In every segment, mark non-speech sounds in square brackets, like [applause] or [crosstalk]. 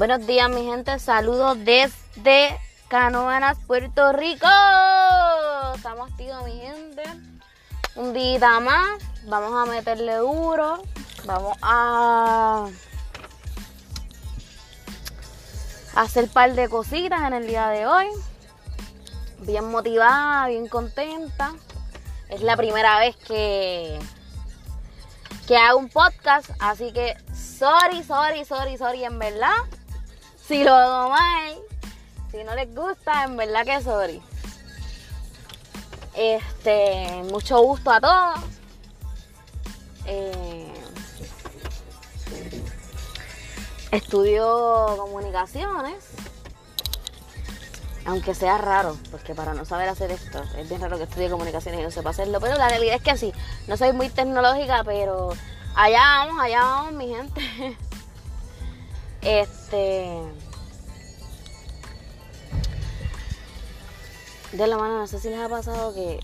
Buenos días, mi gente. Saludos desde Canoanas, Puerto Rico. Estamos activos, mi gente. Un día más. Vamos a meterle duro. Vamos a hacer un par de cositas en el día de hoy. Bien motivada, bien contenta. Es la primera vez que, que hago un podcast, así que sorry, sorry, sorry, sorry, en verdad. Si lo hago mal, si no les gusta, en verdad que sorry. Este, mucho gusto a todos. Eh, estudio comunicaciones. Aunque sea raro, porque para no saber hacer esto, es bien raro que estudie comunicaciones y no sepa hacerlo. Pero la realidad es que sí, no soy muy tecnológica, pero allá vamos, allá vamos, mi gente. [laughs] Este. De la mano, no sé si les ha pasado que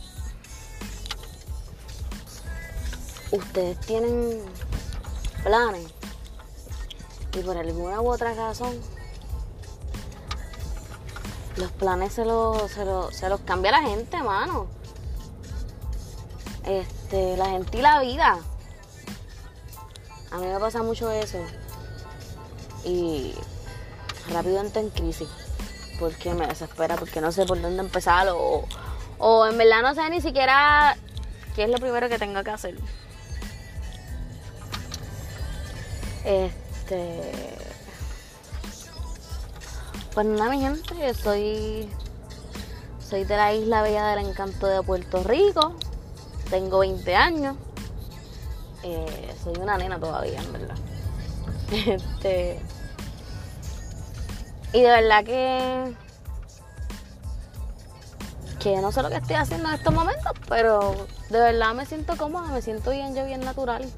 ustedes tienen planes y por alguna u otra razón los planes se los, se los, se los cambia la gente, mano. Este, la gente y la vida. A mí me pasa mucho eso. Y rápido entro en crisis. Porque me desespera, porque no sé por dónde empezar. O, en verdad no sé ni siquiera qué es lo primero que tengo que hacer. Este. Pues nada, mi gente, soy. Soy de la isla Bella del Encanto de Puerto Rico. Tengo 20 años. Eh, soy una nena todavía, en verdad. [laughs] Este. Y de verdad que. Que no sé lo que estoy haciendo en estos momentos, pero de verdad me siento cómoda, me siento bien, yo bien natural.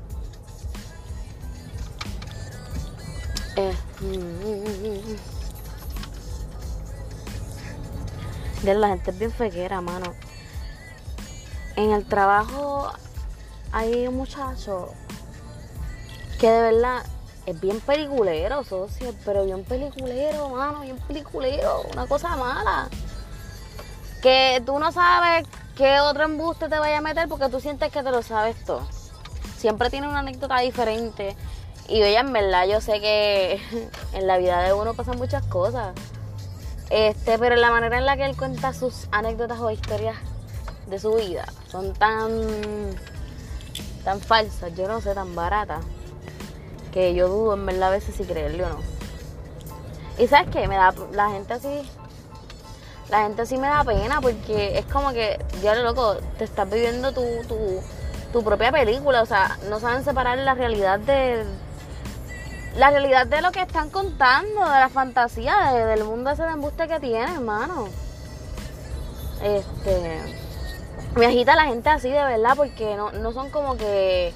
Eh, de la gente es bien fequera, mano. En el trabajo hay un muchacho que de verdad es bien peliculero, socio, pero bien peliculero, mano, bien peliculero, una cosa mala. Que tú no sabes qué otro embuste te vaya a meter porque tú sientes que te lo sabes todo. Siempre tiene una anécdota diferente. Y oye, en verdad, yo sé que [laughs] en la vida de uno pasan muchas cosas. Este, pero la manera en la que él cuenta sus anécdotas o historias de su vida son tan tan falsas, yo no sé, tan baratas, que yo dudo en verdad a veces si creerle o no. Y sabes qué, me da la gente así, la gente así me da pena porque es como que, ya lo loco, te estás viviendo tu, tu, tu propia película, o sea, no saben separar la realidad de la realidad de lo que están contando, de la fantasía, del mundo ese de embuste que tienen, hermano. Este. Me agita la gente así de verdad, porque no, no son como que.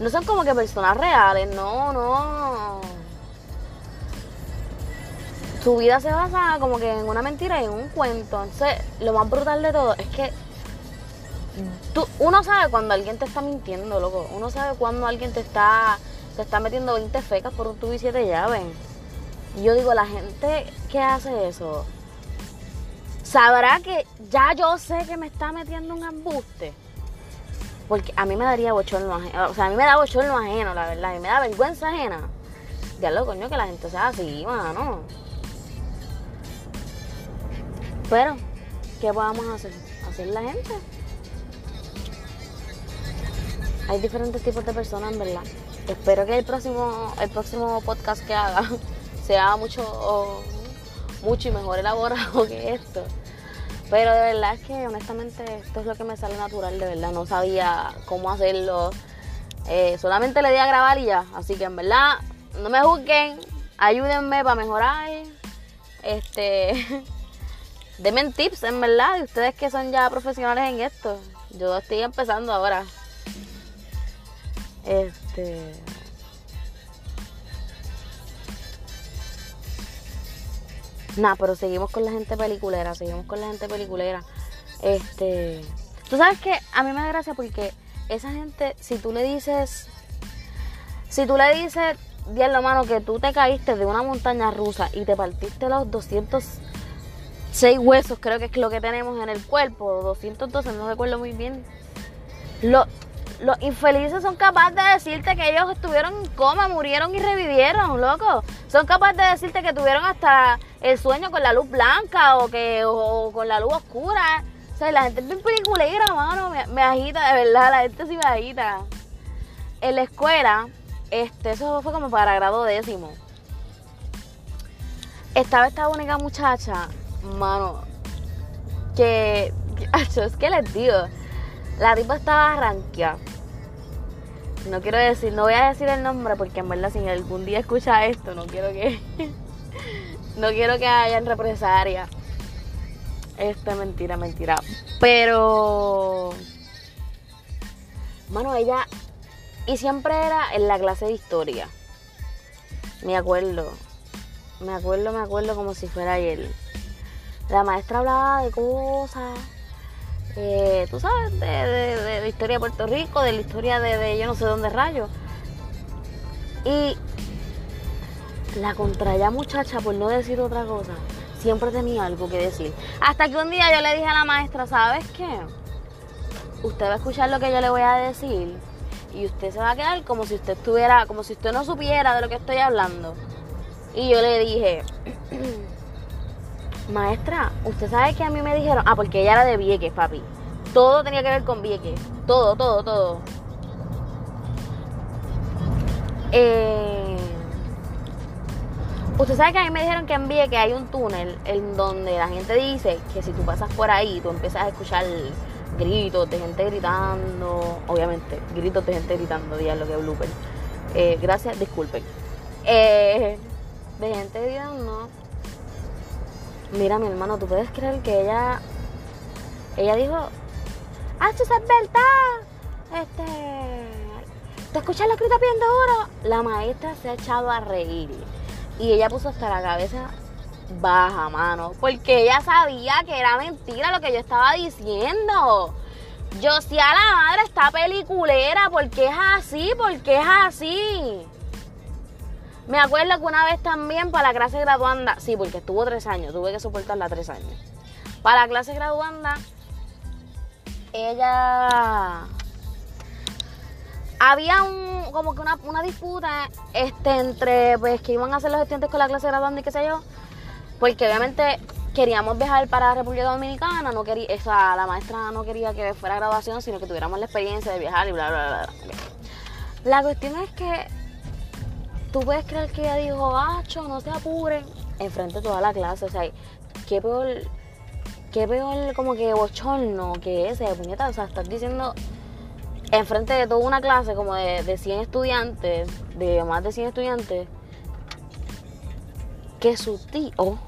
No son como que personas reales, no, no. Su vida se basa como que en una mentira y en un cuento. Entonces, lo más brutal de todo es que tú, uno sabe cuando alguien te está mintiendo, loco. Uno sabe cuando alguien te está te está metiendo 20 fecas por un tubo y 7 llaves. Y yo digo, la gente que hace eso, sabrá que ya yo sé que me está metiendo un embuste. Porque a mí me daría bochorno ajeno. O sea, a mí me da bochorno ajeno, la verdad. Y me da vergüenza ajena. lo coño, que la gente sea así, mano. Pero, ¿qué podemos hacer? Hacer la gente. Hay diferentes tipos de personas, en verdad. Espero que el próximo, el próximo podcast que haga [laughs] sea mucho, mucho y mejor elaborado [laughs] que esto. Pero de verdad es que honestamente esto es lo que me sale natural, de verdad. No sabía cómo hacerlo. Eh, solamente le di a grabar y ya. Así que en verdad, no me juzguen. Ayúdenme para mejorar. Este. [laughs] Denme tips, en verdad, de ustedes que son ya profesionales en esto. Yo estoy empezando ahora. Este. Nah, pero seguimos con la gente peliculera, seguimos con la gente peliculera. Este. Tú sabes que a mí me da gracia porque esa gente, si tú le dices. Si tú le dices diablo, mano, que tú te caíste de una montaña rusa y te partiste los 206 huesos, creo que es lo que tenemos en el cuerpo, 212, no recuerdo muy bien. Los, los infelices son capaces de decirte que ellos estuvieron en coma, murieron y revivieron, loco. Son capaces de decirte que tuvieron hasta el sueño con la luz blanca o que o con la luz oscura. O sea, la gente es bien peliculera, mano, me, me agita, de verdad, la gente sí me agita. En la escuela, este, eso fue como para grado décimo. Estaba esta única muchacha, mano, que, [laughs] es que les digo, la tipa estaba ranqueada. No quiero decir, no voy a decir el nombre porque en verdad si algún día escucha esto, no quiero que, [laughs] no quiero que hayan represalia. Este, mentira, mentira. Pero, mano, ella, y siempre era en la clase de historia. Me acuerdo, me acuerdo, me acuerdo como si fuera ayer. La maestra hablaba de cosas, eh, tú sabes, de, de- de la historia de Puerto Rico, de la historia de, de yo no sé dónde rayo. Y la contraya muchacha, por no decir otra cosa, siempre tenía algo que decir. Hasta que un día yo le dije a la maestra, ¿sabes qué? Usted va a escuchar lo que yo le voy a decir y usted se va a quedar como si usted estuviera, como si usted no supiera de lo que estoy hablando. Y yo le dije, maestra, usted sabe que a mí me dijeron, ah, porque ella era de Vieques, papi. Todo tenía que ver con Vieques, todo, todo, todo. Eh, usted sabe que a mí me dijeron que en Vieques hay un túnel en donde la gente dice que si tú pasas por ahí, tú empiezas a escuchar gritos de gente gritando, obviamente, gritos de gente gritando, diablo que blooper. Eh, gracias, disculpen. Eh, de gente gritando. Mira, mi hermano, ¿tú puedes creer que ella. Ella dijo. ¡Ah, eso es verdad! Este. ¿Te escuchas los gritos bien duro? La maestra se ha echado a reír. Y ella puso hasta la cabeza baja, mano. Porque ella sabía que era mentira lo que yo estaba diciendo. Yo sí a la madre está peliculera. porque es así? porque es así? Me acuerdo que una vez también para la clase graduanda, sí, porque estuvo tres años, tuve que soportarla tres años. Para la clase graduanda, ella había un como que una, una disputa este entre pues que iban a hacer los estudiantes con la clase graduanda y qué sé yo, porque obviamente queríamos viajar para República Dominicana, no quería, o sea, la maestra no quería que fuera graduación, sino que tuviéramos la experiencia de viajar y bla bla bla. bla. La cuestión es que tú puedes creer que ella dijo, Acho, no se apuren, enfrente de toda la clase, o sea, qué peor, qué peor como que bochorno que ese, puñeta, o sea, estás diciendo enfrente de toda una clase como de, de 100 estudiantes, de más de 100 estudiantes, que su tío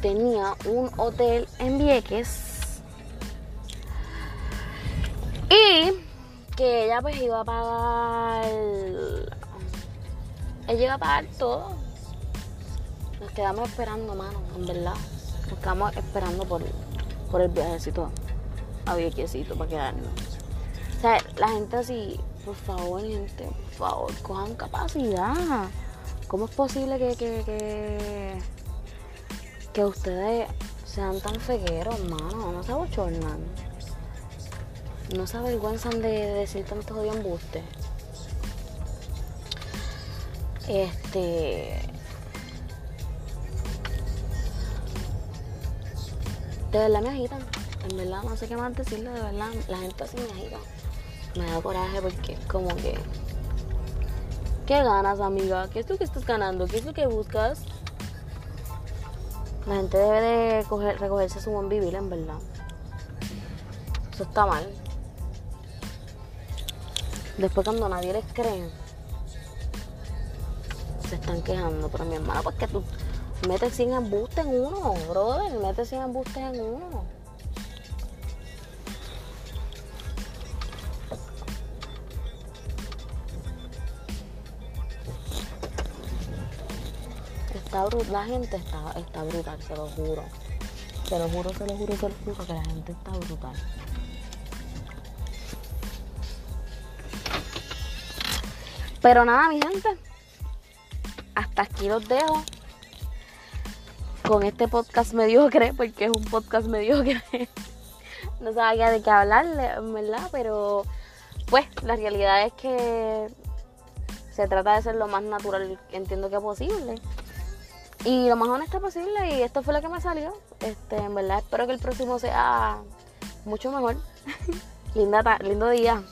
tenía un hotel en Vieques y que ella pues iba a pagar ella iba a pagar todo. Nos quedamos esperando mano en verdad. Nos quedamos esperando por, por el viajecito a Viequecito para quedarnos. O sea la gente así por favor gente por favor cojan capacidad. ¿cómo es posible que que, que, ustedes sean tan fegueros mano no se abochornan. No se avergüenzan de decir tantos odios embustes. Este. De verdad me agitan. En verdad no sé qué más decirle, de verdad. La gente así me agita. Me da coraje porque como que. ¿Qué ganas, amiga? ¿Qué es lo que estás ganando? ¿Qué es lo que buscas? La gente debe de coger- recogerse su buen vivir, en verdad. Eso está mal. Después cuando nadie les cree, se están quejando. Pero mi hermano, pues que tú metes 100 embustes en uno, brother. Metes 100 embustes en uno. Está brutal, la gente está, está brutal, se lo juro. Se lo juro, se lo juro, se lo juro que la gente está brutal. Pero nada, mi gente. Aquí los dejo con este podcast mediocre, [laughs] porque es un podcast mediocre. no sabía de qué hablarle, ¿verdad? Pero pues la realidad es que se trata de ser lo más natural, entiendo que posible. Y lo más honesto posible, y esto fue lo que me salió. Este, en verdad espero que el próximo sea mucho mejor. [laughs] Linda lindo día.